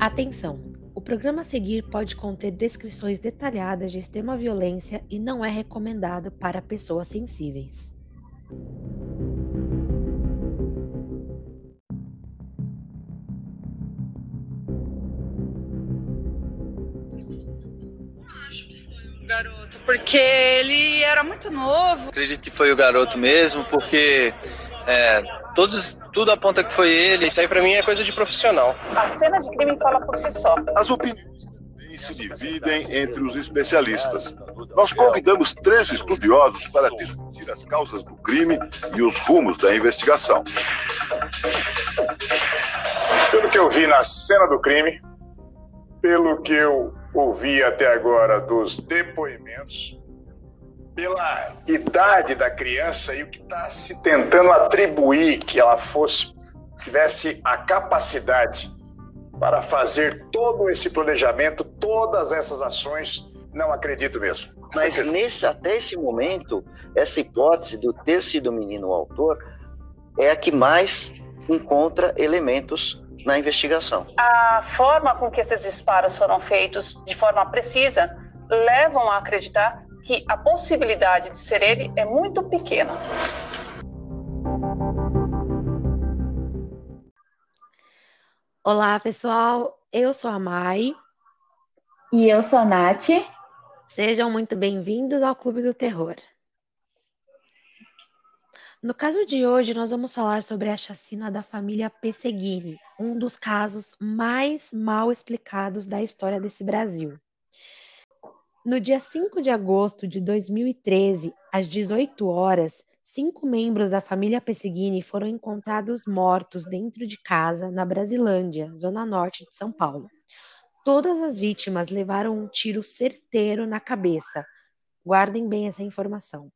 Atenção! O programa a seguir pode conter descrições detalhadas de extrema violência e não é recomendado para pessoas sensíveis. garoto, porque ele era muito novo. Acredito que foi o garoto mesmo, porque é, todos, tudo aponta que foi ele. Isso aí para mim é coisa de profissional. A cena de crime fala por si só. As opiniões também se dividem entre os especialistas. Nós convidamos três estudiosos para discutir as causas do crime e os rumos da investigação. Pelo que eu vi na cena do crime, pelo que eu ouvi até agora dos depoimentos, pela idade da criança e o que está se tentando atribuir que ela fosse tivesse a capacidade para fazer todo esse planejamento, todas essas ações, não acredito mesmo. Mas nesse, até esse momento, essa hipótese do ter sido o menino o autor é a que mais encontra elementos na investigação. A forma com que esses disparos foram feitos de forma precisa levam a acreditar que a possibilidade de ser ele é muito pequena. Olá, pessoal. Eu sou a Mai. E eu sou a Nath. Sejam muito bem-vindos ao Clube do Terror. No caso de hoje, nós vamos falar sobre a chacina da família Pesseguini, um dos casos mais mal explicados da história desse Brasil. No dia 5 de agosto de 2013, às 18 horas, cinco membros da família Pesseguini foram encontrados mortos dentro de casa na Brasilândia, zona norte de São Paulo. Todas as vítimas levaram um tiro certeiro na cabeça. Guardem bem essa informação.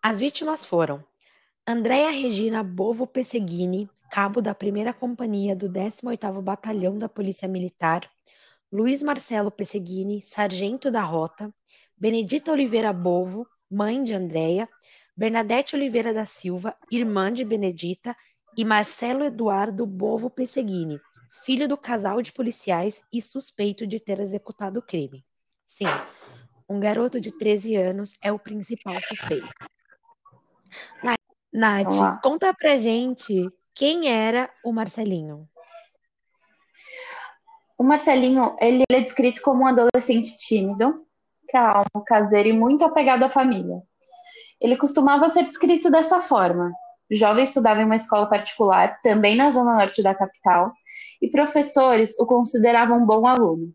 As vítimas foram Andréa Regina Bovo Pesseguini, cabo da primeira companhia do 18º Batalhão da Polícia Militar, Luiz Marcelo Pesseguini, sargento da rota, Benedita Oliveira Bovo, mãe de Andréa, Bernadette Oliveira da Silva, irmã de Benedita, e Marcelo Eduardo Bovo Pesseguini, filho do casal de policiais e suspeito de ter executado o crime. Sim, um garoto de 13 anos é o principal suspeito. Nath, conta pra gente quem era o Marcelinho. O Marcelinho, ele é descrito como um adolescente tímido, calmo, caseiro e muito apegado à família. Ele costumava ser descrito dessa forma. O jovem estudava em uma escola particular, também na zona norte da capital, e professores o consideravam um bom aluno.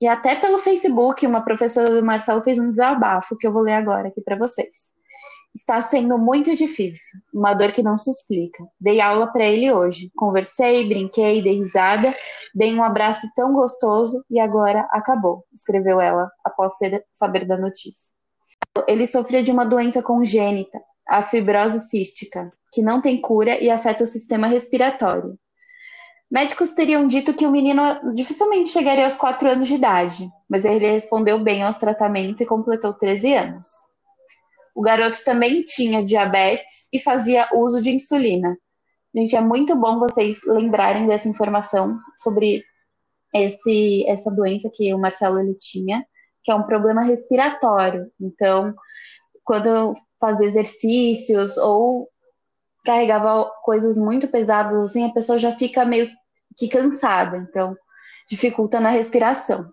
E até pelo Facebook, uma professora do Marcelo fez um desabafo que eu vou ler agora aqui para vocês. Está sendo muito difícil, uma dor que não se explica. Dei aula para ele hoje. Conversei, brinquei, dei risada, dei um abraço tão gostoso e agora acabou, escreveu ela após saber da notícia. Ele sofria de uma doença congênita, a fibrose cística, que não tem cura e afeta o sistema respiratório. Médicos teriam dito que o menino dificilmente chegaria aos 4 anos de idade, mas ele respondeu bem aos tratamentos e completou 13 anos. O garoto também tinha diabetes e fazia uso de insulina. Gente, é muito bom vocês lembrarem dessa informação sobre esse, essa doença que o Marcelo ele tinha, que é um problema respiratório. Então, quando fazia exercícios ou carregava coisas muito pesadas, assim, a pessoa já fica meio que cansada, então dificulta na respiração.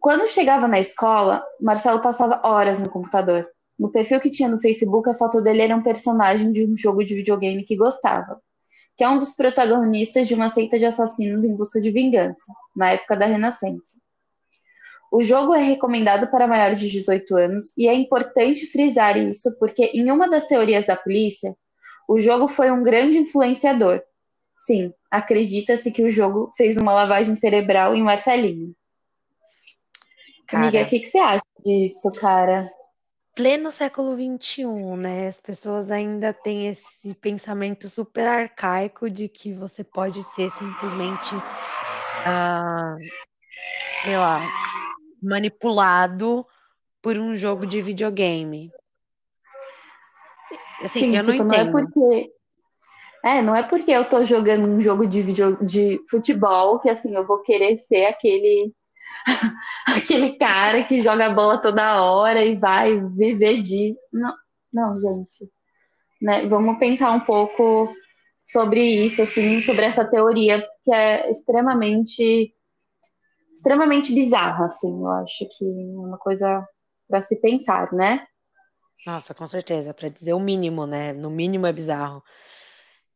Quando chegava na escola, Marcelo passava horas no computador. No perfil que tinha no Facebook, a foto dele era um personagem de um jogo de videogame que gostava, que é um dos protagonistas de uma seita de assassinos em busca de vingança, na época da Renascença. O jogo é recomendado para maiores de 18 anos e é importante frisar isso porque, em uma das teorias da polícia, o jogo foi um grande influenciador. Sim, acredita-se que o jogo fez uma lavagem cerebral em Marcelinho. Cara, Amiga, o que, que você acha disso, cara? Pleno século XXI, né? As pessoas ainda têm esse pensamento super arcaico de que você pode ser simplesmente, uh, sei lá, manipulado por um jogo de videogame. Assim, Sim, eu tipo, não entendo. Não é porque É, não é porque eu tô jogando um jogo de, video, de futebol que assim eu vou querer ser aquele aquele cara que joga bola toda hora e vai viver de. Não, não gente. Né? Vamos pensar um pouco sobre isso, assim, sobre essa teoria que é extremamente extremamente bizarra, assim, eu acho que é uma coisa para se pensar, né? Nossa, com certeza, para dizer o mínimo, né? No mínimo é bizarro.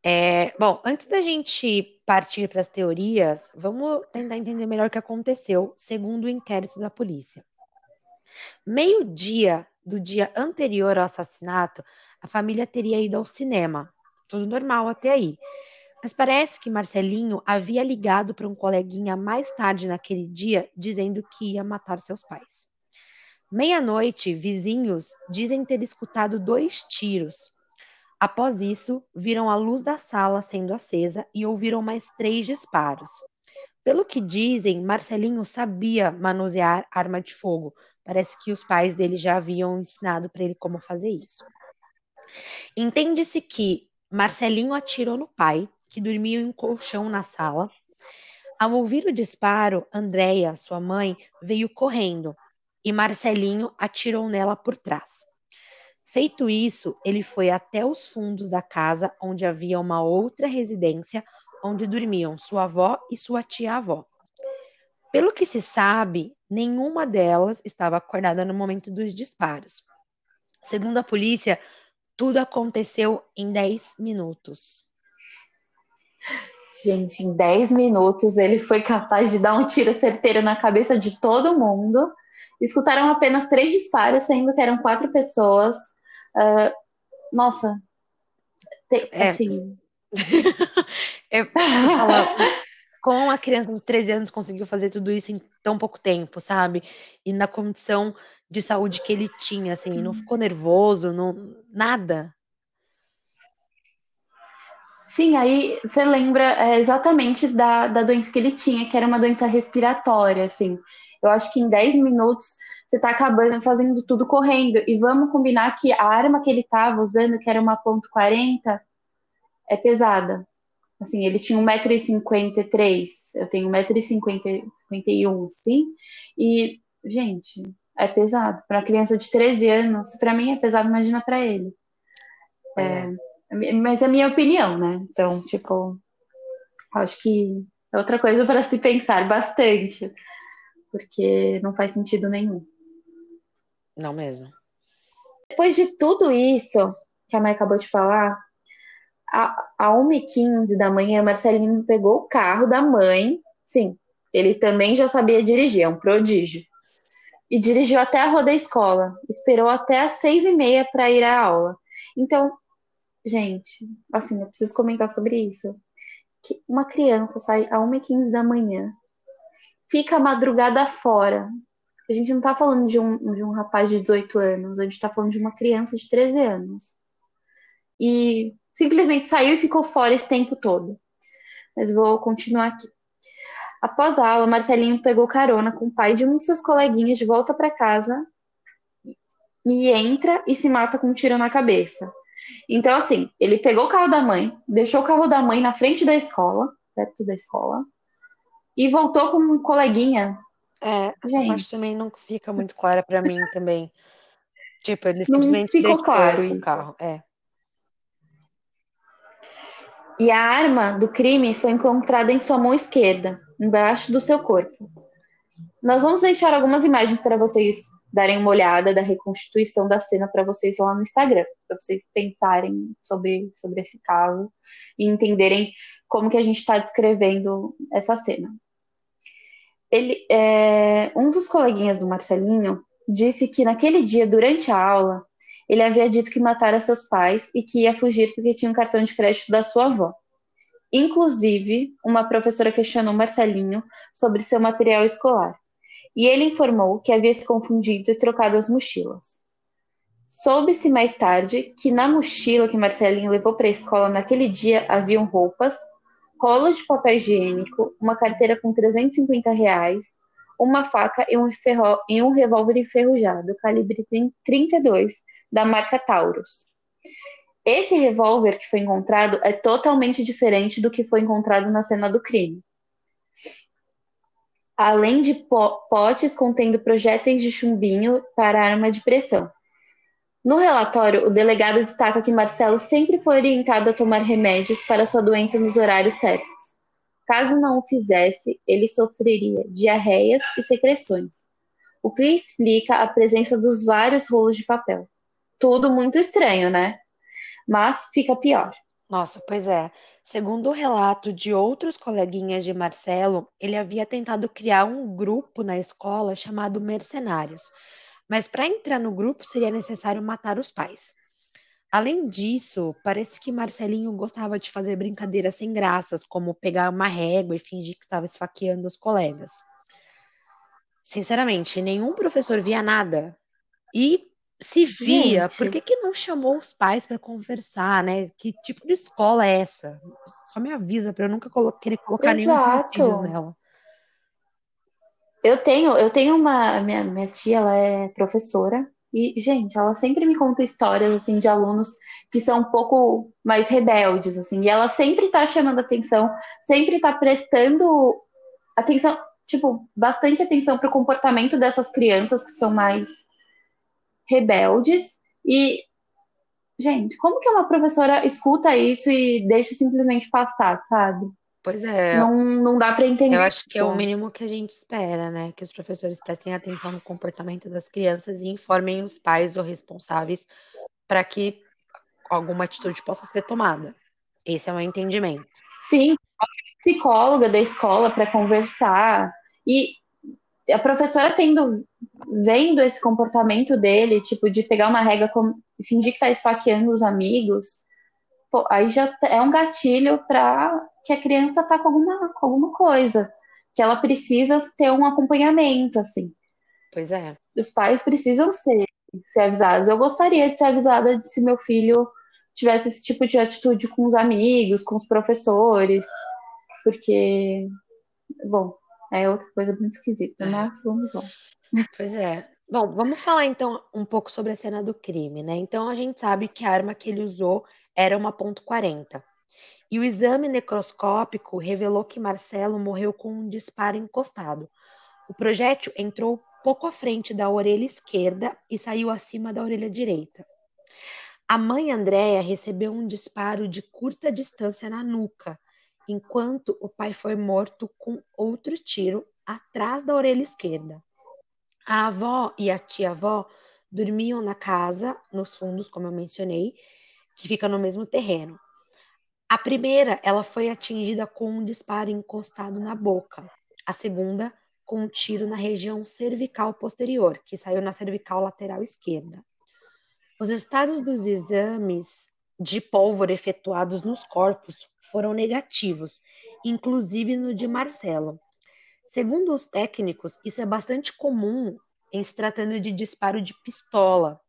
É, bom, antes da gente partir para as teorias, vamos tentar entender melhor o que aconteceu, segundo o inquérito da polícia. Meio-dia do dia anterior ao assassinato, a família teria ido ao cinema. Tudo normal até aí. Mas parece que Marcelinho havia ligado para um coleguinha mais tarde naquele dia, dizendo que ia matar seus pais. Meia-noite, vizinhos dizem ter escutado dois tiros. Após isso, viram a luz da sala sendo acesa e ouviram mais três disparos. Pelo que dizem, Marcelinho sabia manusear arma de fogo. Parece que os pais dele já haviam ensinado para ele como fazer isso. Entende-se que Marcelinho atirou no pai, que dormia em um colchão na sala. Ao ouvir o disparo, Andréia, sua mãe, veio correndo e Marcelinho atirou nela por trás. Feito isso, ele foi até os fundos da casa, onde havia uma outra residência, onde dormiam sua avó e sua tia-avó. Pelo que se sabe, nenhuma delas estava acordada no momento dos disparos. Segundo a polícia, tudo aconteceu em 10 minutos. Gente, em 10 minutos ele foi capaz de dar um tiro certeiro na cabeça de todo mundo. Escutaram apenas três disparos, sendo que eram quatro pessoas. Uh, nossa, é. assim. é, como uma criança de 13 anos conseguiu fazer tudo isso em tão pouco tempo, sabe? E na condição de saúde que ele tinha, assim, não ficou nervoso, não, nada. Sim, aí você lembra é, exatamente da, da doença que ele tinha, que era uma doença respiratória, assim. Eu acho que em 10 minutos você está acabando fazendo tudo correndo. E vamos combinar que a arma que ele estava usando, que era uma ponto .40, é pesada. Assim, ele tinha 1,53m, eu tenho 1,51m, sim. E, gente, é pesado. Para criança de 13 anos, para mim é pesado, imagina para ele. É, é. Mas é a minha opinião, né? Então, tipo, acho que é outra coisa para se pensar bastante, porque não faz sentido nenhum. Não mesmo. Depois de tudo isso que a mãe acabou de falar, a, a 1h15 da manhã, Marcelinho pegou o carro da mãe. Sim, ele também já sabia dirigir, é um prodígio. E dirigiu até a rua da escola. Esperou até as seis e meia para ir à aula. Então, gente, assim, eu preciso comentar sobre isso. Que uma criança sai a 1h15 da manhã, fica a madrugada fora, a gente não tá falando de um, de um rapaz de 18 anos, a gente tá falando de uma criança de 13 anos. E simplesmente saiu e ficou fora esse tempo todo. Mas vou continuar aqui. Após a aula, Marcelinho pegou carona com o pai de um de seus coleguinhas de volta para casa e entra e se mata com um tiro na cabeça. Então, assim, ele pegou o carro da mãe, deixou o carro da mãe na frente da escola, perto da escola, e voltou com um coleguinha é, Gente. parte também não fica muito clara para mim também. Tipo, ele simplesmente não ficou claro o carro. É. E a arma do crime foi encontrada em sua mão esquerda, embaixo do seu corpo. Nós vamos deixar algumas imagens para vocês darem uma olhada da reconstituição da cena para vocês lá no Instagram, para vocês pensarem sobre, sobre esse caso e entenderem como que a gente está descrevendo essa cena ele, é, um dos coleguinhas do Marcelinho disse que naquele dia, durante a aula, ele havia dito que matara seus pais e que ia fugir porque tinha um cartão de crédito da sua avó. Inclusive, uma professora questionou Marcelinho sobre seu material escolar. E ele informou que havia se confundido e trocado as mochilas. Soube-se mais tarde que na mochila que Marcelinho levou para a escola naquele dia haviam roupas, rolo de papel higiênico, uma carteira com 350 reais, uma faca e um, ferro... e um revólver enferrujado, calibre 32, da marca Taurus. Esse revólver que foi encontrado é totalmente diferente do que foi encontrado na cena do crime. Além de potes contendo projéteis de chumbinho para arma de pressão. No relatório, o delegado destaca que Marcelo sempre foi orientado a tomar remédios para sua doença nos horários certos. Caso não o fizesse, ele sofreria diarreias e secreções, o que explica a presença dos vários rolos de papel. Tudo muito estranho, né? Mas fica pior. Nossa, pois é. Segundo o relato de outros coleguinhas de Marcelo, ele havia tentado criar um grupo na escola chamado Mercenários mas para entrar no grupo seria necessário matar os pais. Além disso, parece que Marcelinho gostava de fazer brincadeiras sem graças, como pegar uma régua e fingir que estava esfaqueando os colegas. Sinceramente, nenhum professor via nada. E se via, Gente. por que, que não chamou os pais para conversar, né? Que tipo de escola é essa? Só me avisa para eu nunca colo querer colocar Exato. nenhum filhos nela. Eu tenho, eu tenho uma. Minha, minha tia, ela é professora. E, gente, ela sempre me conta histórias, assim, de alunos que são um pouco mais rebeldes, assim. E ela sempre tá chamando atenção, sempre tá prestando atenção, tipo, bastante atenção pro comportamento dessas crianças que são mais rebeldes. E, gente, como que uma professora escuta isso e deixa simplesmente passar, sabe? Pois é. Não, não dá para entender. Eu acho que é o mínimo que a gente espera, né? Que os professores prestem atenção no comportamento das crianças e informem os pais ou responsáveis para que alguma atitude possa ser tomada. Esse é o meu entendimento. Sim, psicóloga da escola para conversar e a professora tendo vendo esse comportamento dele, tipo de pegar uma régua e fingir que está esfaqueando os amigos, pô, aí já é um gatilho para que a criança tá com alguma, com alguma coisa, que ela precisa ter um acompanhamento, assim. Pois é. Os pais precisam ser, ser avisados. Eu gostaria de ser avisada se meu filho tivesse esse tipo de atitude com os amigos, com os professores, porque, bom, é outra coisa muito esquisita, é. mas vamos lá. Pois é. Bom, vamos falar então um pouco sobre a cena do crime, né? Então a gente sabe que a arma que ele usou era uma ponto .40. E o exame necroscópico revelou que Marcelo morreu com um disparo encostado. O projétil entrou pouco à frente da orelha esquerda e saiu acima da orelha direita. A mãe Andréia recebeu um disparo de curta distância na nuca, enquanto o pai foi morto com outro tiro atrás da orelha esquerda. A avó e a tia-avó dormiam na casa, nos fundos, como eu mencionei, que fica no mesmo terreno. A primeira, ela foi atingida com um disparo encostado na boca. A segunda, com um tiro na região cervical posterior, que saiu na cervical lateral esquerda. Os estados dos exames de pólvora efetuados nos corpos foram negativos, inclusive no de Marcelo. Segundo os técnicos, isso é bastante comum em se tratando de disparo de pistola,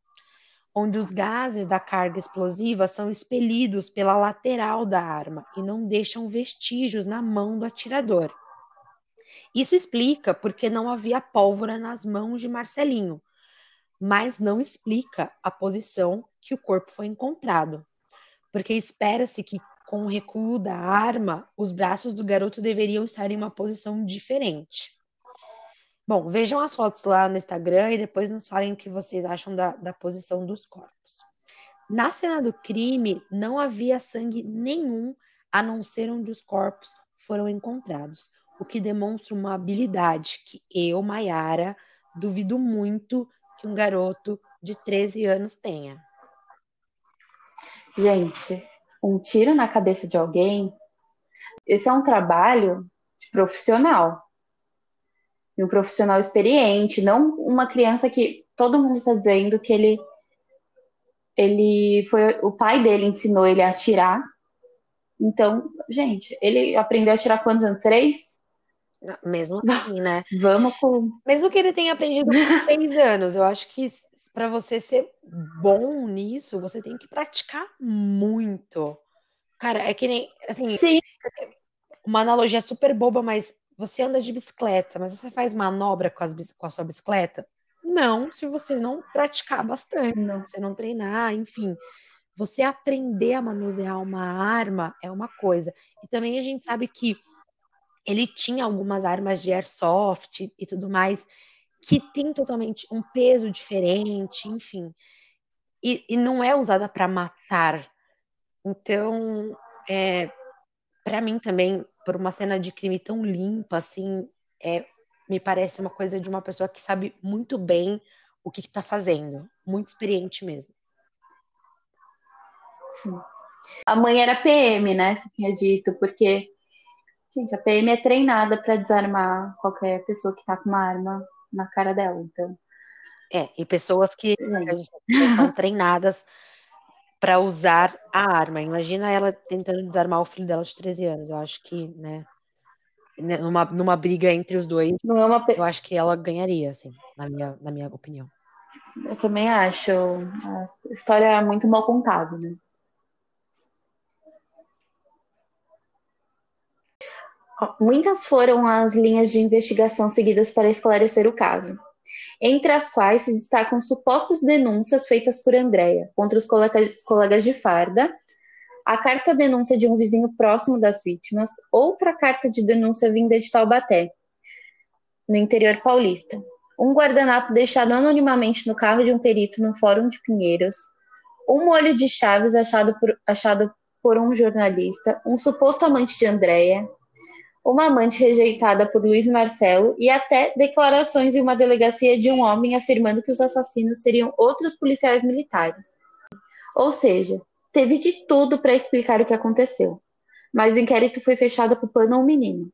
onde os gases da carga explosiva são expelidos pela lateral da arma e não deixam vestígios na mão do atirador. Isso explica porque não havia pólvora nas mãos de Marcelinho, mas não explica a posição que o corpo foi encontrado, porque espera-se que com o recuo da arma, os braços do garoto deveriam estar em uma posição diferente. Bom, vejam as fotos lá no Instagram e depois nos falem o que vocês acham da, da posição dos corpos. Na cena do crime, não havia sangue nenhum, a não ser onde os corpos foram encontrados, o que demonstra uma habilidade que eu, Maiara, duvido muito que um garoto de 13 anos tenha. Gente, um tiro na cabeça de alguém, esse é um trabalho de profissional um profissional experiente, não uma criança que todo mundo está dizendo que ele ele foi o pai dele ensinou ele a atirar. Então, gente, ele aprendeu a atirar quantos anos? Três? Mesmo assim, né? Vamos com. Mesmo que ele tenha aprendido com seis anos, eu acho que para você ser bom nisso, você tem que praticar muito. Cara, é que nem assim. Sim. Uma analogia super boba, mas você anda de bicicleta, mas você faz manobra com, as, com a sua bicicleta? Não, se você não praticar bastante, não. se você não treinar, enfim. você aprender a manusear uma arma é uma coisa. E também a gente sabe que ele tinha algumas armas de airsoft e tudo mais que tem totalmente um peso diferente, enfim. E, e não é usada para matar. Então, é, para mim também, por uma cena de crime tão limpa, assim, é, me parece uma coisa de uma pessoa que sabe muito bem o que está fazendo, muito experiente mesmo. Sim. A mãe era PM, né? Você tinha dito, porque, gente, a PM é treinada para desarmar qualquer pessoa que tá com uma arma na cara dela, então. É, e pessoas que são treinadas para usar a arma. Imagina ela tentando desarmar o filho dela de 13 anos. Eu acho que, né, né, numa, numa briga entre os dois, Não é uma... eu acho que ela ganharia, assim, na minha, na minha opinião. Eu também acho. A história é muito mal contada, né? Muitas foram as linhas de investigação seguidas para esclarecer o caso, entre as quais se destacam supostas denúncias feitas por Andréia contra os colegas, colegas de farda, a carta denúncia de um vizinho próximo das vítimas, outra carta de denúncia vinda de Taubaté, no interior paulista, um guardanapo deixado anonimamente no carro de um perito no Fórum de Pinheiros, um molho de chaves achado por, achado por um jornalista, um suposto amante de Andréia, uma amante rejeitada por Luiz Marcelo e até declarações em uma delegacia de um homem afirmando que os assassinos seriam outros policiais militares. Ou seja, teve de tudo para explicar o que aconteceu, mas o inquérito foi fechado culpando um menino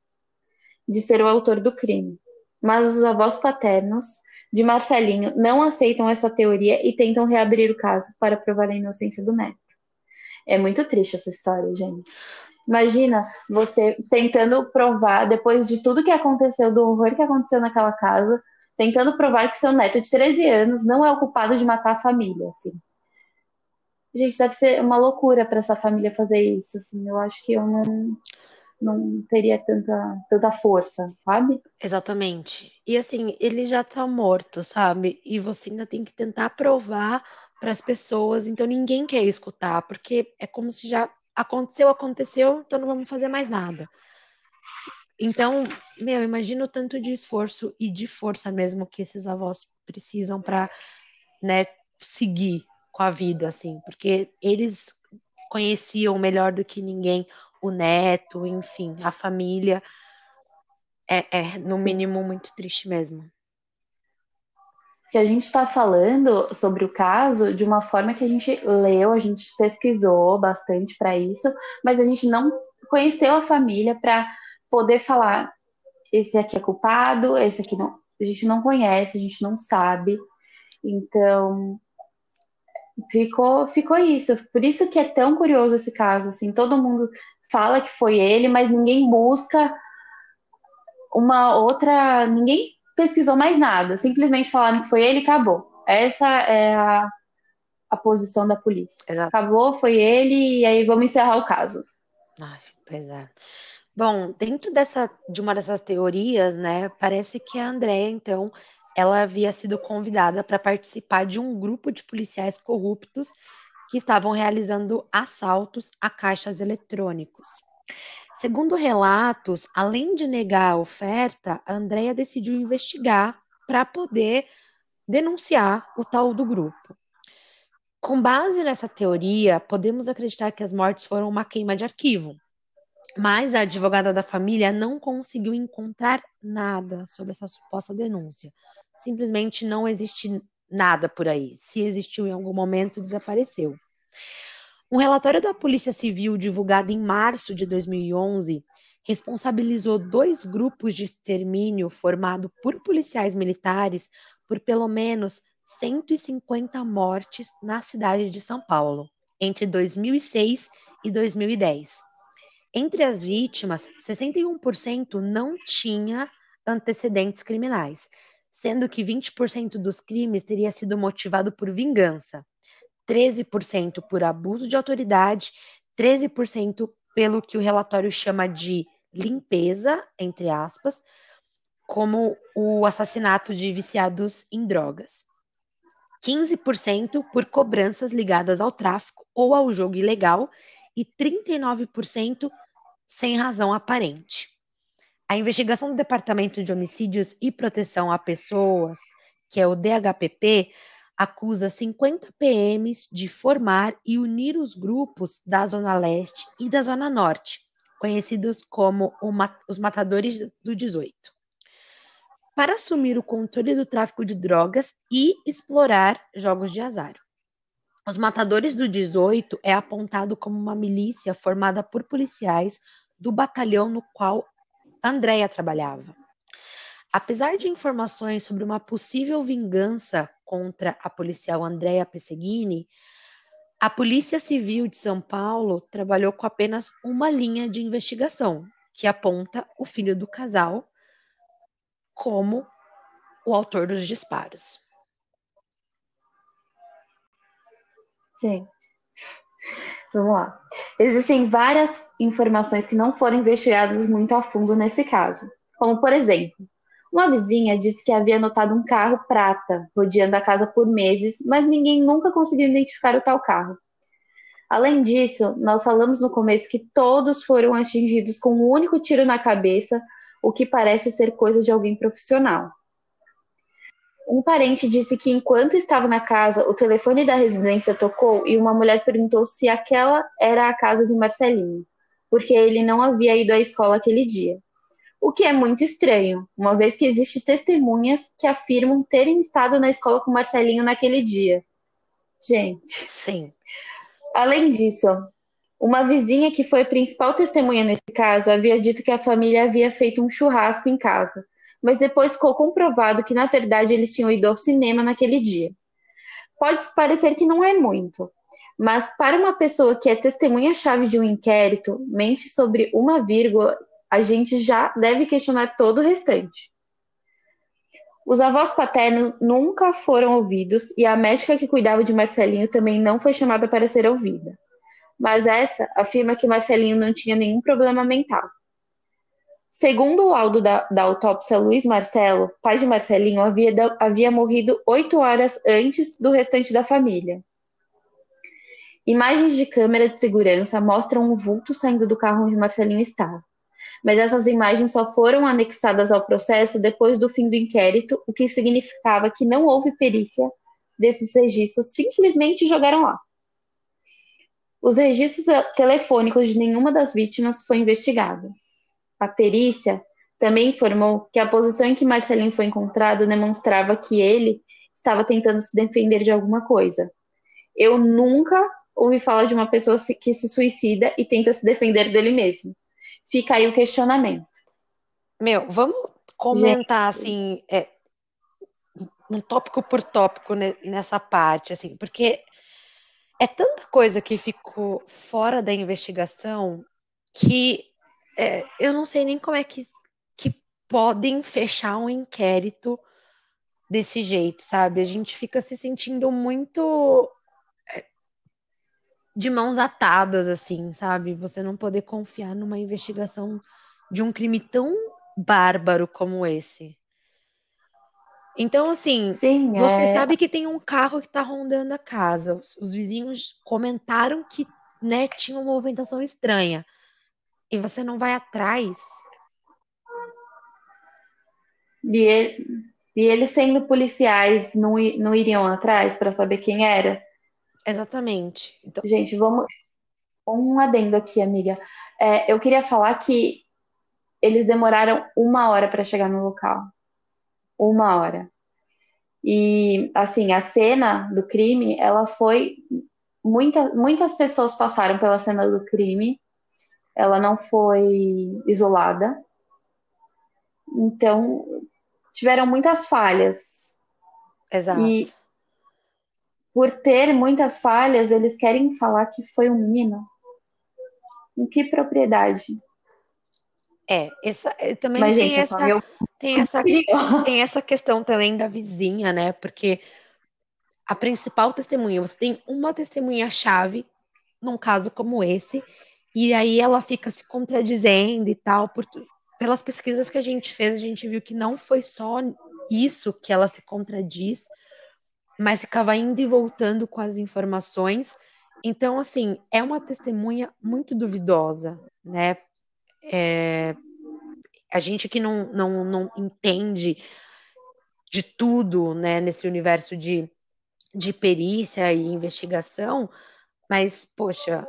de ser o autor do crime. Mas os avós paternos de Marcelinho não aceitam essa teoria e tentam reabrir o caso para provar a inocência do neto. É muito triste essa história, gente. Imagina você tentando provar, depois de tudo que aconteceu, do horror que aconteceu naquela casa, tentando provar que seu neto de 13 anos não é o culpado de matar a família, assim. Gente, deve ser uma loucura para essa família fazer isso, assim. Eu acho que eu não, não teria tanta, tanta força, sabe? Exatamente. E assim, ele já tá morto, sabe? E você ainda tem que tentar provar para as pessoas, então ninguém quer escutar, porque é como se já aconteceu, aconteceu, então não vamos fazer mais nada. Então, meu, imagina o tanto de esforço e de força mesmo que esses avós precisam para, né, seguir com a vida, assim, porque eles conheciam melhor do que ninguém o neto, enfim, a família. É, é no mínimo, muito triste mesmo que a gente está falando sobre o caso de uma forma que a gente leu, a gente pesquisou bastante para isso, mas a gente não conheceu a família para poder falar esse aqui é culpado, esse aqui não. A gente não conhece, a gente não sabe. Então, ficou ficou isso. Por isso que é tão curioso esse caso, assim, todo mundo fala que foi ele, mas ninguém busca uma outra, ninguém pesquisou mais nada, simplesmente falaram que foi ele e acabou. Essa é a, a posição da polícia. Exato. Acabou, foi ele, e aí vamos encerrar o caso. Ai, pois é. Bom, dentro dessa, de uma dessas teorias, né, parece que a Andréia, então, ela havia sido convidada para participar de um grupo de policiais corruptos que estavam realizando assaltos a caixas eletrônicos. Segundo relatos, além de negar a oferta, a Andrea decidiu investigar para poder denunciar o tal do grupo. Com base nessa teoria, podemos acreditar que as mortes foram uma queima de arquivo. Mas a advogada da família não conseguiu encontrar nada sobre essa suposta denúncia. Simplesmente não existe nada por aí. Se existiu em algum momento, desapareceu. Um relatório da Polícia Civil divulgado em março de 2011 responsabilizou dois grupos de extermínio formado por policiais militares por pelo menos 150 mortes na cidade de São Paulo, entre 2006 e 2010. Entre as vítimas, 61% não tinha antecedentes criminais, sendo que 20% dos crimes teria sido motivado por vingança. 13% por abuso de autoridade, 13% pelo que o relatório chama de limpeza, entre aspas, como o assassinato de viciados em drogas. 15% por cobranças ligadas ao tráfico ou ao jogo ilegal e 39% sem razão aparente. A investigação do Departamento de Homicídios e Proteção a Pessoas, que é o DHPP, acusa 50 PMs de formar e unir os grupos da Zona Leste e da Zona Norte, conhecidos como os Matadores do 18 para assumir o controle do tráfico de drogas e explorar jogos de azar. Os Matadores do 18 é apontado como uma milícia formada por policiais do batalhão no qual Andréia trabalhava. Apesar de informações sobre uma possível vingança contra a policial Andréa Pesseguini, a Polícia Civil de São Paulo trabalhou com apenas uma linha de investigação, que aponta o filho do casal como o autor dos disparos. Sim. Vamos lá. Existem várias informações que não foram investigadas muito a fundo nesse caso. Como, por exemplo, uma vizinha disse que havia notado um carro prata rodeando a casa por meses, mas ninguém nunca conseguiu identificar o tal carro. Além disso, nós falamos no começo que todos foram atingidos com um único tiro na cabeça o que parece ser coisa de alguém profissional. Um parente disse que enquanto estava na casa, o telefone da residência tocou e uma mulher perguntou se aquela era a casa de Marcelinho, porque ele não havia ido à escola aquele dia. O que é muito estranho, uma vez que existem testemunhas que afirmam terem estado na escola com Marcelinho naquele dia. Gente. Sim. Além disso, uma vizinha que foi principal testemunha nesse caso havia dito que a família havia feito um churrasco em casa, mas depois ficou comprovado que na verdade eles tinham ido ao cinema naquele dia. Pode parecer que não é muito, mas para uma pessoa que é testemunha-chave de um inquérito, mente sobre uma vírgula, a gente já deve questionar todo o restante. Os avós paternos nunca foram ouvidos e a médica que cuidava de Marcelinho também não foi chamada para ser ouvida mas essa afirma que Marcelinho não tinha nenhum problema mental. Segundo o laudo da, da autópsia, Luiz Marcelo, pai de Marcelinho, havia, havia morrido oito horas antes do restante da família. Imagens de câmera de segurança mostram um vulto saindo do carro onde Marcelinho estava. Mas essas imagens só foram anexadas ao processo depois do fim do inquérito, o que significava que não houve perícia desses registros, simplesmente jogaram lá. Os registros telefônicos de nenhuma das vítimas foi investigado. A perícia também informou que a posição em que Marcelinho foi encontrado demonstrava que ele estava tentando se defender de alguma coisa. Eu nunca ouvi falar de uma pessoa que se suicida e tenta se defender dele mesmo. Fica aí o questionamento. Meu, vamos comentar Gente. assim, é, um tópico por tópico nessa parte, assim, porque é tanta coisa que ficou fora da investigação que é, eu não sei nem como é que, que podem fechar um inquérito desse jeito, sabe? A gente fica se sentindo muito de mãos atadas, assim, sabe? Você não poder confiar numa investigação de um crime tão bárbaro como esse. Então, assim, Sim, você é... sabe que tem um carro que está rondando a casa. Os, os, vizinhos comentaram que né, tinha uma movimentação estranha. E você não vai atrás. E, ele, e eles sendo policiais não, não iriam atrás para saber quem era? Exatamente. Então... Gente, vamos. Um adendo aqui, amiga. É, eu queria falar que eles demoraram uma hora para chegar no local uma hora. E, assim, a cena do crime, ela foi. Muita, muitas pessoas passaram pela cena do crime, ela não foi isolada. Então, tiveram muitas falhas. Exato. E, por ter muitas falhas, eles querem falar que foi um menino. Em que propriedade? É, essa, eh, também Mas, tem, gente, essa, meu... tem, essa, tem essa questão também da vizinha, né? Porque a principal testemunha, você tem uma testemunha-chave num caso como esse, e aí ela fica se contradizendo e tal. Por, pelas pesquisas que a gente fez, a gente viu que não foi só isso que ela se contradiz, mas ficava indo e voltando com as informações. Então, assim, é uma testemunha muito duvidosa, né? É, a gente que não, não, não entende de tudo, né, nesse universo de, de perícia e investigação, mas, poxa,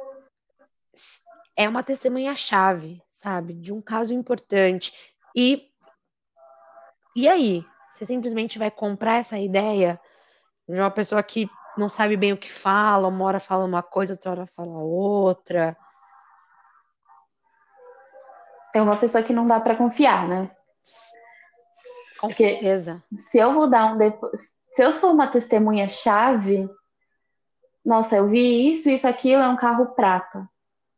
é uma testemunha-chave, sabe, de um caso importante. E, e aí? Você simplesmente vai comprar essa ideia de uma pessoa que não sabe bem o que fala, uma hora fala uma coisa, outra hora fala outra. É uma pessoa que não dá para confiar, né? Com Porque certeza. Se eu vou dar um depo... se eu sou uma testemunha chave, nossa, eu vi isso, isso, aquilo, é um carro prata.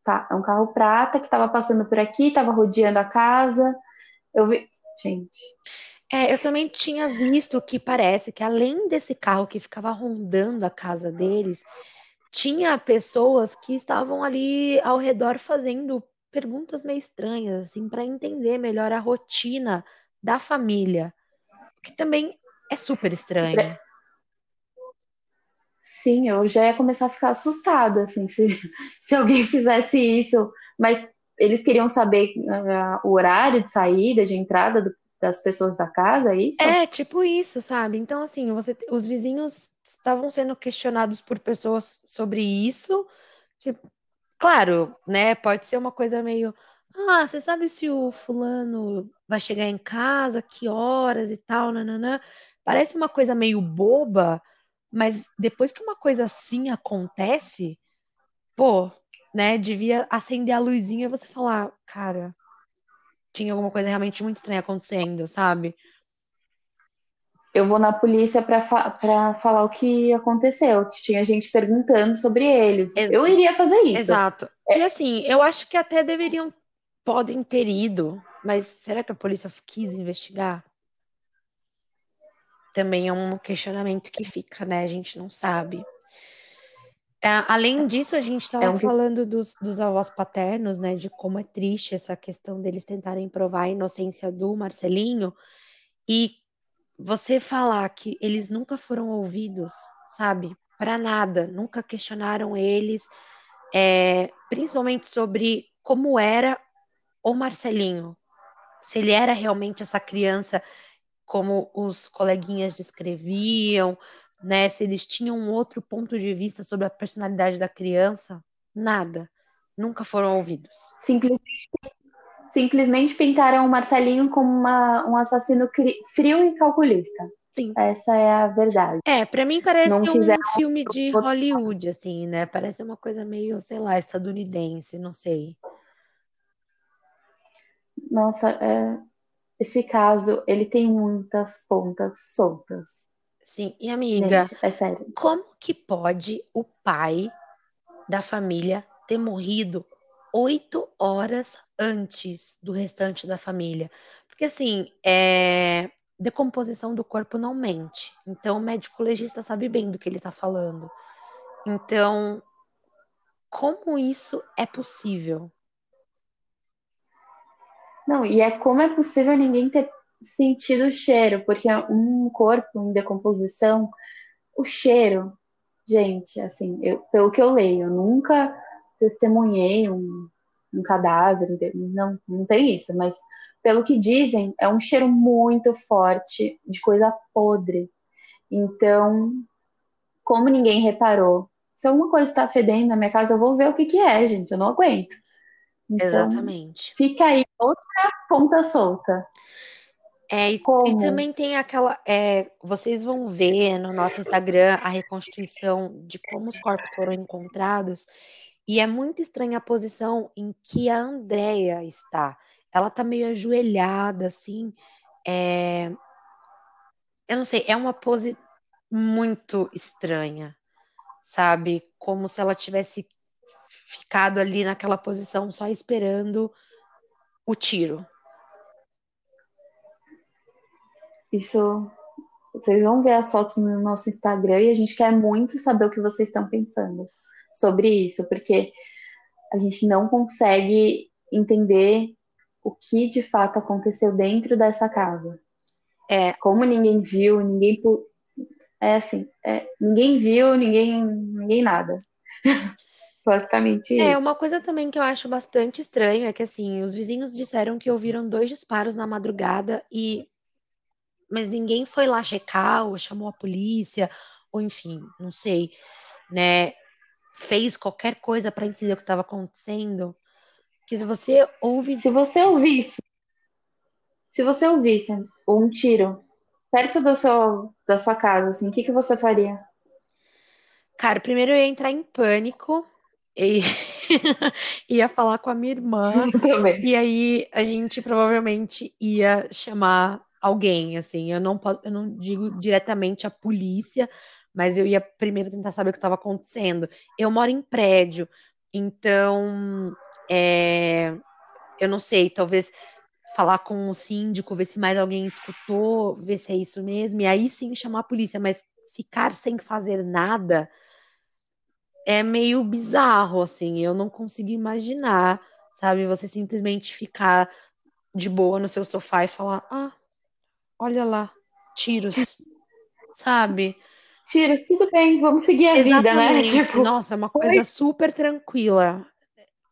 Tá, é um carro prata que estava passando por aqui, estava rodeando a casa. Eu vi, gente. É, eu também tinha visto que parece que além desse carro que ficava rondando a casa deles, tinha pessoas que estavam ali ao redor fazendo perguntas meio estranhas, assim, para entender melhor a rotina da família, que também é super estranho. Sim, eu já ia começar a ficar assustada, assim, se, se alguém fizesse isso, mas eles queriam saber uh, o horário de saída, de entrada do, das pessoas da casa, é isso? É, tipo isso, sabe? Então, assim, você, os vizinhos estavam sendo questionados por pessoas sobre isso, tipo, Claro, né? Pode ser uma coisa meio. Ah, você sabe se o fulano vai chegar em casa, que horas e tal, nananã. Parece uma coisa meio boba, mas depois que uma coisa assim acontece, pô, né? Devia acender a luzinha e você falar, cara, tinha alguma coisa realmente muito estranha acontecendo, sabe? eu vou na polícia para fa falar o que aconteceu, que tinha gente perguntando sobre ele. Ex eu iria fazer isso. Exato. É. E assim, eu acho que até deveriam, podem ter ido, mas será que a polícia quis investigar? Também é um questionamento que fica, né? A gente não sabe. É, além disso, a gente estava é um... falando dos, dos avós paternos, né? De como é triste essa questão deles tentarem provar a inocência do Marcelinho. E você falar que eles nunca foram ouvidos, sabe? Para nada, nunca questionaram eles, é, principalmente sobre como era o Marcelinho, se ele era realmente essa criança como os coleguinhas descreviam, né? Se eles tinham um outro ponto de vista sobre a personalidade da criança, nada, nunca foram ouvidos. Simplesmente simplesmente pintaram o Marcelinho como uma, um assassino frio e calculista. Sim. Essa é a verdade. É, para mim parece Não um filme de Hollywood, assim, né? Parece uma coisa meio, sei lá, estadunidense, não sei. Nossa, é... esse caso, ele tem muitas pontas soltas. Sim, e amiga, Gente, é como que pode o pai da família ter morrido oito horas antes do restante da família. Porque, assim, é... decomposição do corpo não mente. Então, o médico legista sabe bem do que ele está falando. Então, como isso é possível? Não, e é como é possível ninguém ter sentido o cheiro, porque um corpo em decomposição, o cheiro, gente, assim, eu, pelo que eu leio, eu nunca testemunhei um, um cadáver, não, não tem isso, mas pelo que dizem, é um cheiro muito forte de coisa podre. Então, como ninguém reparou, se alguma coisa está fedendo na minha casa, eu vou ver o que, que é, gente, eu não aguento. Então, Exatamente. Fica aí outra ponta solta. É, e, e, também tem aquela. É, vocês vão ver no nosso Instagram a reconstituição de como os corpos foram encontrados. E é muito estranha a posição em que a Andrea está. Ela tá meio ajoelhada, assim. É... Eu não sei, é uma pose muito estranha, sabe? Como se ela tivesse ficado ali naquela posição só esperando o tiro. Isso. Vocês vão ver as fotos no nosso Instagram e a gente quer muito saber o que vocês estão pensando sobre isso, porque a gente não consegue entender o que de fato aconteceu dentro dessa casa. É, como ninguém viu, ninguém É assim, é, ninguém viu, ninguém, ninguém nada. Basicamente É, uma coisa também que eu acho bastante estranho é que, assim, os vizinhos disseram que ouviram dois disparos na madrugada e... Mas ninguém foi lá checar ou chamou a polícia, ou enfim, não sei, né? Fez qualquer coisa para entender o que estava acontecendo. Que se você ouve... Se você ouvisse, se você ouvisse um tiro perto do seu, da sua casa, assim, o que que você faria? Cara, primeiro eu ia entrar em pânico e ia falar com a minha irmã. E aí a gente provavelmente ia chamar alguém, assim. Eu não posso, eu não digo diretamente a polícia, mas eu ia primeiro tentar saber o que estava acontecendo. Eu moro em prédio, então é, eu não sei, talvez falar com o síndico, ver se mais alguém escutou, ver se é isso mesmo, e aí sim chamar a polícia, mas ficar sem fazer nada é meio bizarro, assim, eu não consigo imaginar, sabe, você simplesmente ficar de boa no seu sofá e falar, ah, olha lá, tiros, sabe? Tiros, tudo bem, vamos seguir a vida, né? Exatamente. Tipo, Nossa, é uma coisa super tranquila.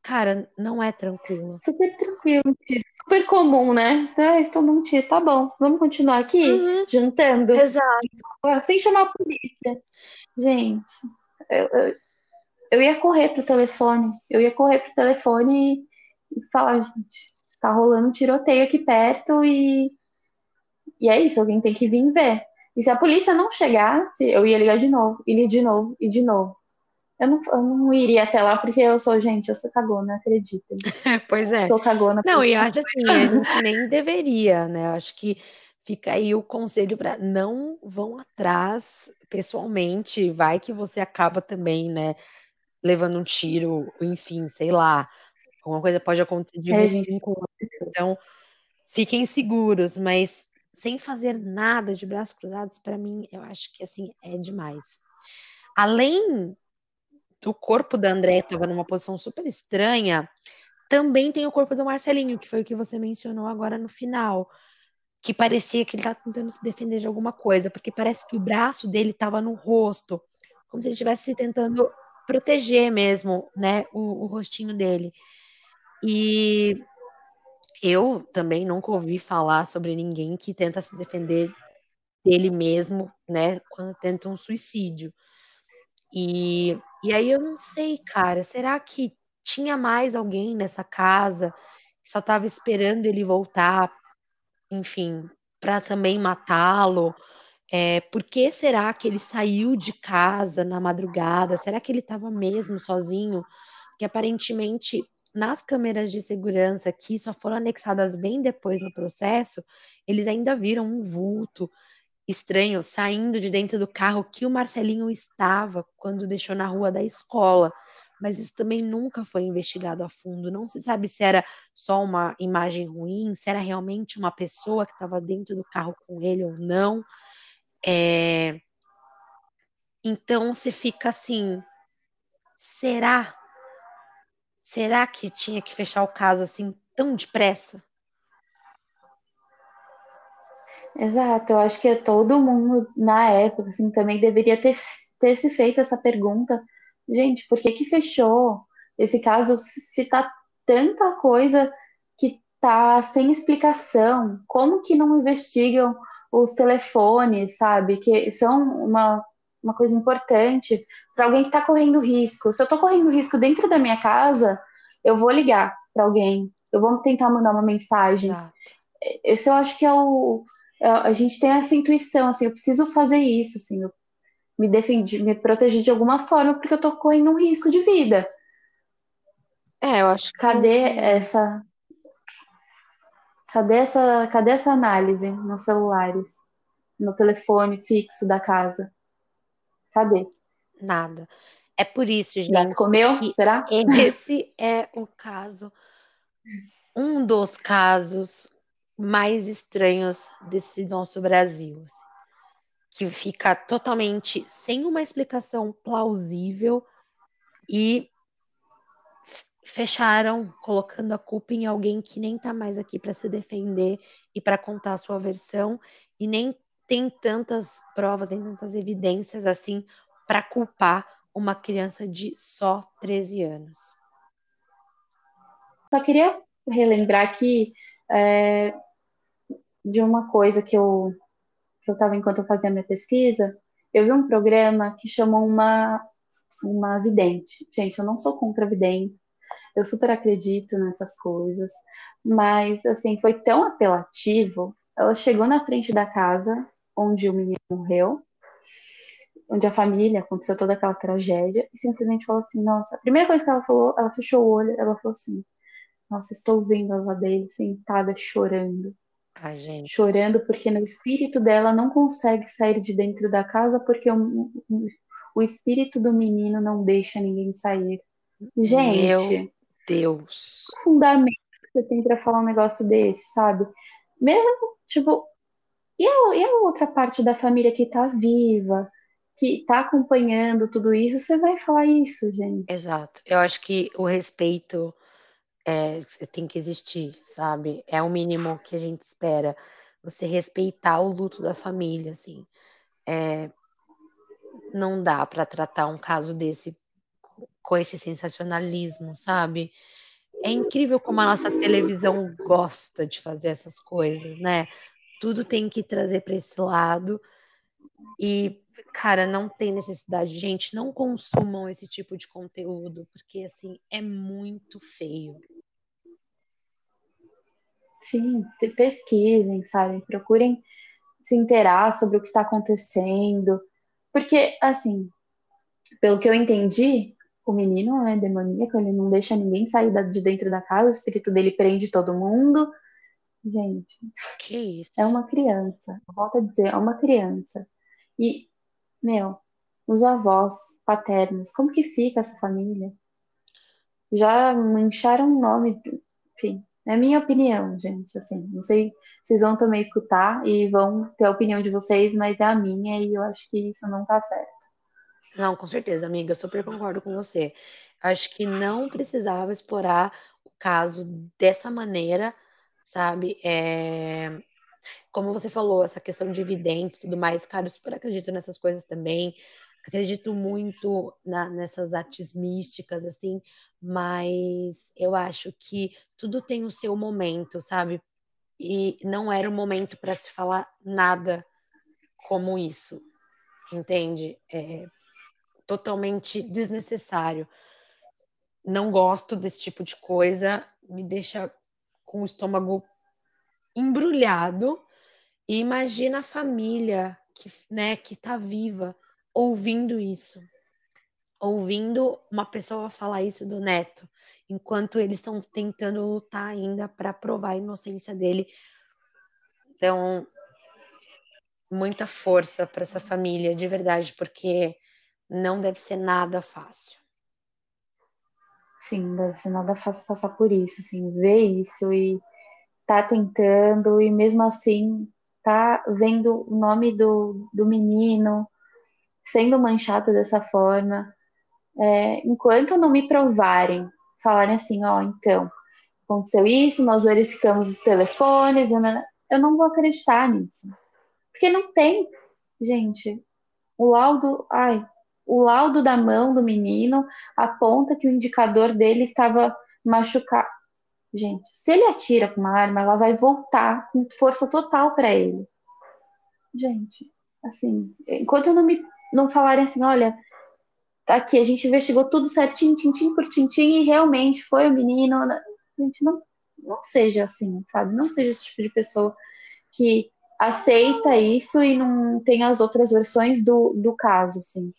Cara, não é tranquila. super tranquilo. Super comum, né? Ah, estou num tiro, tá bom. Vamos continuar aqui, Uhum. juntando, Exato. sem chamar a polícia. Gente, eu, eu, eu ia correr pro telefone. Eu ia correr pro telefone e, e falar, gente, tá rolando um tiroteio aqui perto e, e é isso, alguém tem que vir ver. E se a polícia não chegasse, eu ia ligar de novo, e de novo, e de novo. Eu não, eu não iria até lá porque eu sou, gente, eu sou cagona, acredita. Pois é. Sou cagona. Não, e acho assim, a gente nem deveria, né? Eu Acho que fica aí o conselho para não vão atrás pessoalmente, vai que você acaba também, né, levando um tiro, enfim, sei lá, alguma coisa pode acontecer de É, gente. Então, fiquem seguros, mas sem fazer nada de braços cruzados, para mim, eu acho que assim é demais. Além do corpo da André estava numa posição super estranha, também tem o corpo do Marcelinho, que foi o que você mencionou agora no final, que parecia que ele estava tentando se defender de alguma coisa, porque parece que o braço dele estava no rosto, como se ele estivesse tentando proteger mesmo, né, o, o rostinho dele. E eu também nunca ouvi falar sobre ninguém que tenta se defender dele mesmo, né, quando tenta um suicídio. E, e aí eu não sei, cara, será que tinha mais alguém nessa casa que só estava esperando ele voltar, enfim, para também matá-lo? É, por que será que ele saiu de casa na madrugada? Será que ele estava mesmo sozinho? Porque aparentemente nas câmeras de segurança que só foram anexadas bem depois no processo, eles ainda viram um vulto estranho saindo de dentro do carro que o Marcelinho estava quando deixou na rua da escola. Mas isso também nunca foi investigado a fundo. Não se sabe se era só uma imagem ruim, se era realmente uma pessoa que estava dentro do carro com ele ou não. É... Então você fica assim: será? Será que tinha que fechar o caso assim tão depressa? Exato, eu acho que todo mundo na época assim, também deveria ter, ter se feito essa pergunta. Gente, por que que fechou esse caso se tá tanta coisa que tá sem explicação? Como que não investigam os telefones, sabe? Que são uma, uma coisa importante para alguém que tá correndo risco. Se eu tô correndo risco dentro da minha casa, eu vou ligar para alguém, eu vou tentar mandar uma mensagem. Exato. Esse eu acho que é o a gente tem essa intuição, assim, eu preciso fazer isso, assim, eu me defendi, me proteger de alguma forma, porque eu tô correndo um risco de vida. É, eu acho que Cadê essa. Cadê essa, cadê essa análise nos celulares, no telefone fixo da casa? Cadê? nada. É por isso, gente, comeu? que Será? esse é o caso, um dos casos mais estranhos desse nosso Brasil, assim, que fica totalmente sem uma explicação plausível e fecharam colocando a culpa em alguém que nem tá mais aqui para se defender e para contar a sua versão e nem tem tantas provas, tem tantas evidências assim para culpar uma criança de só 13 anos. Só queria relembrar aqui é, de uma coisa que eu que eu estava enquanto eu fazia minha pesquisa, eu vi um programa que chamou uma uma vidente. Gente, eu não sou contra vidente, eu super acredito nessas coisas, mas assim, foi tão apelativo. Ela chegou na frente da casa onde o menino morreu, onde a família aconteceu toda aquela tragédia, e simplesmente falou assim: Nossa, a primeira coisa que ela falou, ela fechou o olho, ela falou assim: Nossa, estou vendo a avó dele sentada chorando. Ai, gente. Chorando porque no espírito dela não consegue sair de dentro da casa porque o, o espírito do menino não deixa ninguém sair. Gente, Meu Deus. que fundamento que você tem para falar um negócio desse, sabe? Mesmo, tipo, e a, e a outra parte da família que tá viva, que tá acompanhando tudo isso, você vai falar isso, gente. Exato. Eu acho que o respeito é, tem que existir, sabe? É o mínimo que a gente espera. Você respeitar o luto da família, assim. É, não dá para tratar um caso desse com esse sensacionalismo, sabe? É incrível como a nossa televisão gosta de fazer essas coisas, né? Tudo tem que trazer para esse lado. E, cara, não tem necessidade. Gente, não consumam esse tipo de conteúdo, porque, assim, é muito feio. Sim, pesquisem, sabe? Procurem se inteirar sobre o que está acontecendo. Porque, assim, pelo que eu entendi, o menino é demoníaco, ele não deixa ninguém sair de dentro da casa, o espírito dele prende todo mundo. Gente, que isso? é uma criança. Volto a dizer, é uma criança. E, meu, os avós paternos, como que fica essa família? Já mancharam o nome, enfim, é minha opinião, gente, assim, não sei, vocês vão também escutar e vão ter a opinião de vocês, mas é a minha e eu acho que isso não tá certo. Não, com certeza, amiga, eu super concordo com você. Acho que não precisava explorar o caso dessa maneira, sabe? É... Como você falou, essa questão de evidentes e tudo mais, cara, eu super acredito nessas coisas também. Acredito muito na, nessas artes místicas, assim, mas eu acho que tudo tem o seu momento, sabe? E não era o momento para se falar nada como isso, entende? É totalmente desnecessário. Não gosto desse tipo de coisa, me deixa com o estômago embrulhado. E imagina a família que, né, que tá viva ouvindo isso ouvindo uma pessoa falar isso do neto, enquanto eles estão tentando lutar ainda para provar a inocência dele. Então, muita força para essa família, de verdade, porque não deve ser nada fácil. Sim, deve ser nada fácil passar por isso, assim, ver isso e tá tentando e mesmo assim tá vendo o nome do, do menino sendo manchado dessa forma é, enquanto não me provarem, falarem assim, ó, oh, então, aconteceu isso, nós verificamos os telefones, eu não vou acreditar nisso. Porque não tem, gente, o laudo, ai, o laudo da mão do menino aponta que o indicador dele estava machucado. Gente, se ele atira com uma arma, ela vai voltar com força total para ele. Gente, assim, enquanto não me não falarem assim, olha, aqui a gente investigou tudo certinho, tintim por tintim, e realmente foi o menino. A gente não, não seja assim, sabe? Não seja esse tipo de pessoa que aceita isso e não tem as outras versões do, do caso, assim.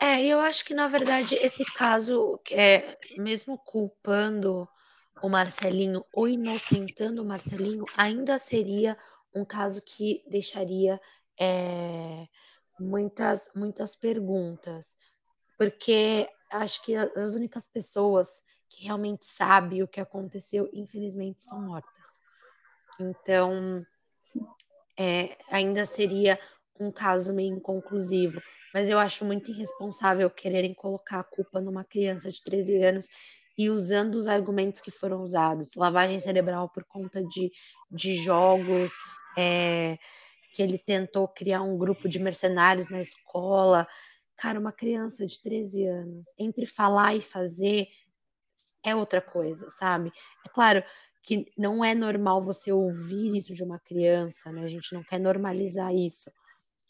É, eu acho que na verdade esse caso, é, mesmo culpando o Marcelinho ou inocentando o Marcelinho, ainda seria um caso que deixaria é, muitas, muitas perguntas porque acho que as únicas pessoas que realmente sabem o que aconteceu, infelizmente, são mortas. Então, é, ainda seria um caso meio inconclusivo. Mas eu acho muito irresponsável quererem colocar a culpa numa criança de 13 anos e usando os argumentos que foram usados. Lavagem cerebral por conta de, de jogos, é, que ele tentou criar um grupo de mercenários na escola. Cara, uma criança de 13 anos, entre falar e fazer é outra coisa, sabe? É claro que não é normal você ouvir isso de uma criança, né? A gente não quer normalizar isso.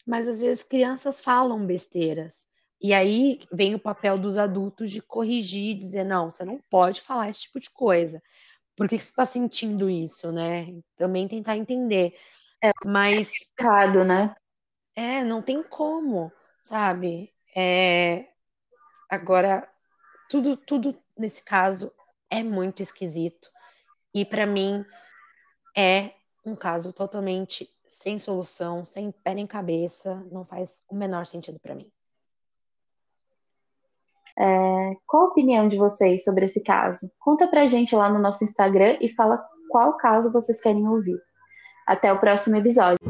Mas às vezes crianças falam besteiras. E aí vem o papel dos adultos de corrigir, dizer, não, você não pode falar esse tipo de coisa. Por que, você está sentindo isso, né? Também tentar entender. É, Mas. Complicado, né? É, não tem como, sabe? É... Agora, tudo, tudo nesse caso é muito esquisito. E para mim é um caso totalmente sem solução, sem pé nem cabeça, não faz o menor sentido para mim. É, qual a opinião de vocês sobre esse caso? Conta pra gente lá no nosso Instagram e fala qual caso vocês querem ouvir. Até o próximo episódio.